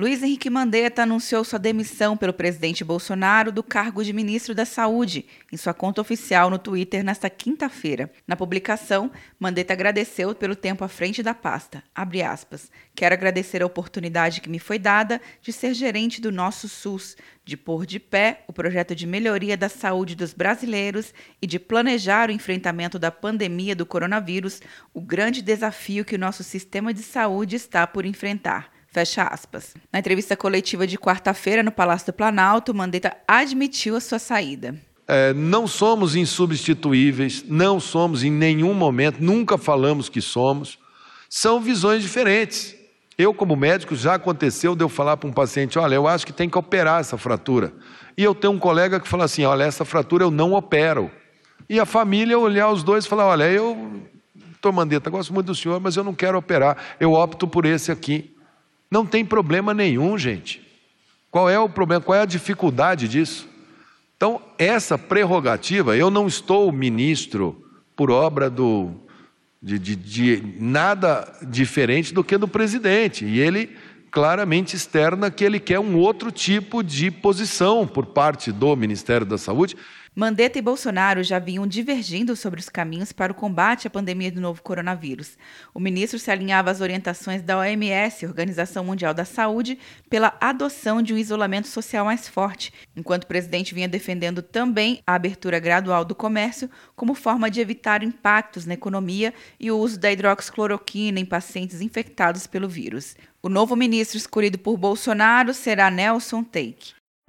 Luiz Henrique Mandetta anunciou sua demissão pelo presidente Bolsonaro do cargo de ministro da Saúde em sua conta oficial no Twitter nesta quinta-feira. Na publicação, Mandetta agradeceu pelo tempo à frente da pasta. Aspas. Quero agradecer a oportunidade que me foi dada de ser gerente do nosso SUS, de pôr de pé o projeto de melhoria da saúde dos brasileiros e de planejar o enfrentamento da pandemia do coronavírus, o grande desafio que o nosso sistema de saúde está por enfrentar. Fecha aspas. Na entrevista coletiva de quarta-feira no Palácio do Planalto, Mandetta admitiu a sua saída. É, não somos insubstituíveis, não somos em nenhum momento, nunca falamos que somos. São visões diferentes. Eu, como médico, já aconteceu de eu falar para um paciente: olha, eu acho que tem que operar essa fratura. E eu tenho um colega que fala assim: olha, essa fratura eu não opero. E a família olhar os dois e falar: olha, eu, doutor Mandetta, gosto muito do senhor, mas eu não quero operar, eu opto por esse aqui. Não tem problema nenhum, gente. Qual é o problema? Qual é a dificuldade disso? Então, essa prerrogativa, eu não estou ministro por obra do, de, de, de nada diferente do que do presidente. E ele claramente externa que ele quer um outro tipo de posição por parte do Ministério da Saúde. Mandetta e Bolsonaro já vinham divergindo sobre os caminhos para o combate à pandemia do novo coronavírus. O ministro se alinhava às orientações da OMS, Organização Mundial da Saúde, pela adoção de um isolamento social mais forte, enquanto o presidente vinha defendendo também a abertura gradual do comércio como forma de evitar impactos na economia e o uso da hidroxicloroquina em pacientes infectados pelo vírus. O novo ministro escolhido por Bolsonaro será Nelson Teik.